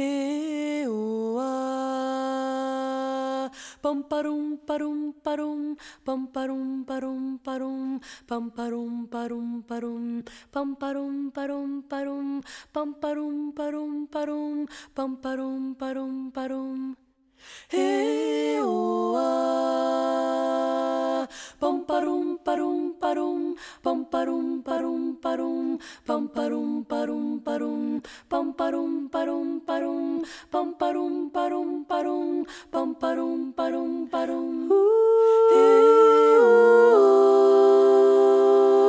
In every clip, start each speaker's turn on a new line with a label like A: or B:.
A: Eh, oh, ah. Pam parum parum parum pam parum parum parum pam parum parum parum pam parum parum parum pam parum parum parum pam parum parum parum eh, oh, ah. pam parum parum parum pam parum parum parum pam parum parum parum pam parum parum parum pam parum parum parum pam parum parum parum eh, oh,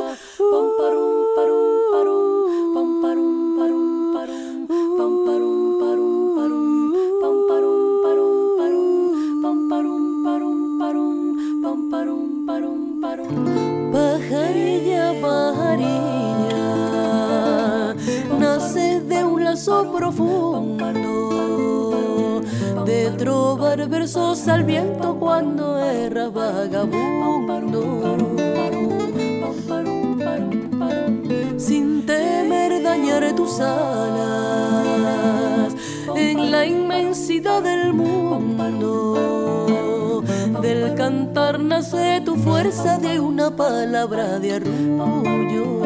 A: ah. parum parum parum parum parum parum pam parum parum parum parum parum parum parum parum parum pam parum parum parum pajarilla pajarilla nace de un lazo profundo de trobar versos al viento cuando erra vagabundo sin temer dañar tus alas en la inmensidad del mundo. Del cantar nace tu fuerza de una palabra de arrullo.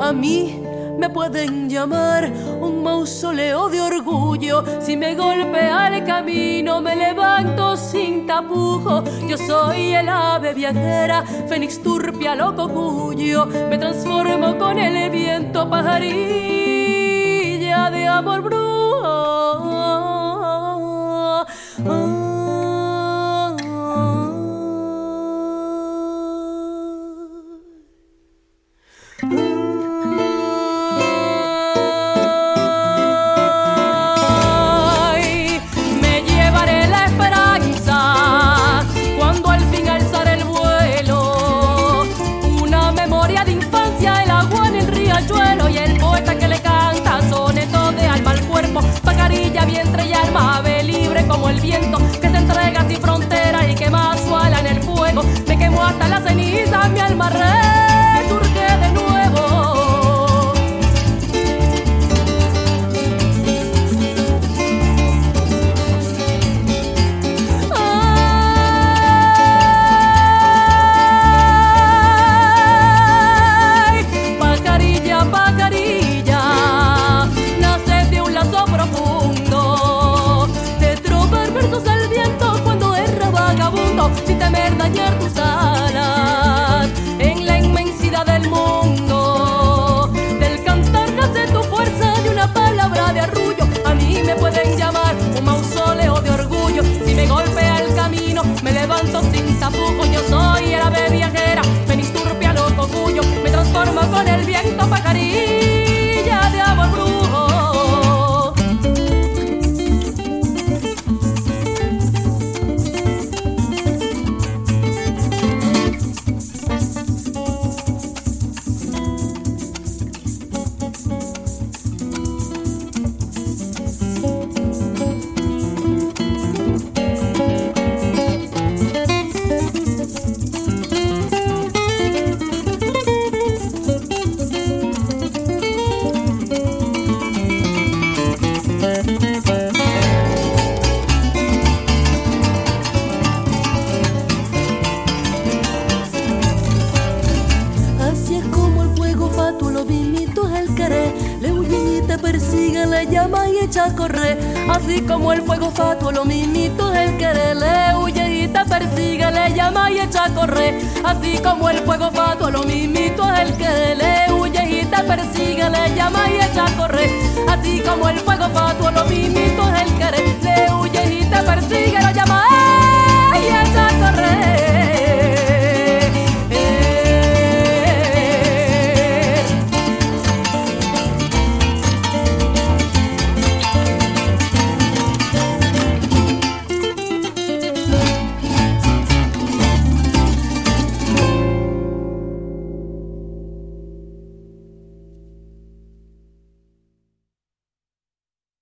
A: A mí me pueden llamar un mausoleo de orgullo. Si me golpea el camino, me levanto sin tapujo. Yo soy el ave viajera, fénix turpia, loco cuyo. Me transformo con el viento, pajarilla de amor brujo. Hasta la ceniza, mi alma resurge temer dañar tus alas, llama y echa a correr. Así como el fuego fatuo lo mimito es el querer. Le huye y te persigue, le llama y echa a correr. Así como el fuego fatuo lo mimito es el querer. Le huye y te persigue, le llama y echa a correr. Así como el fuego fatuo lo mimito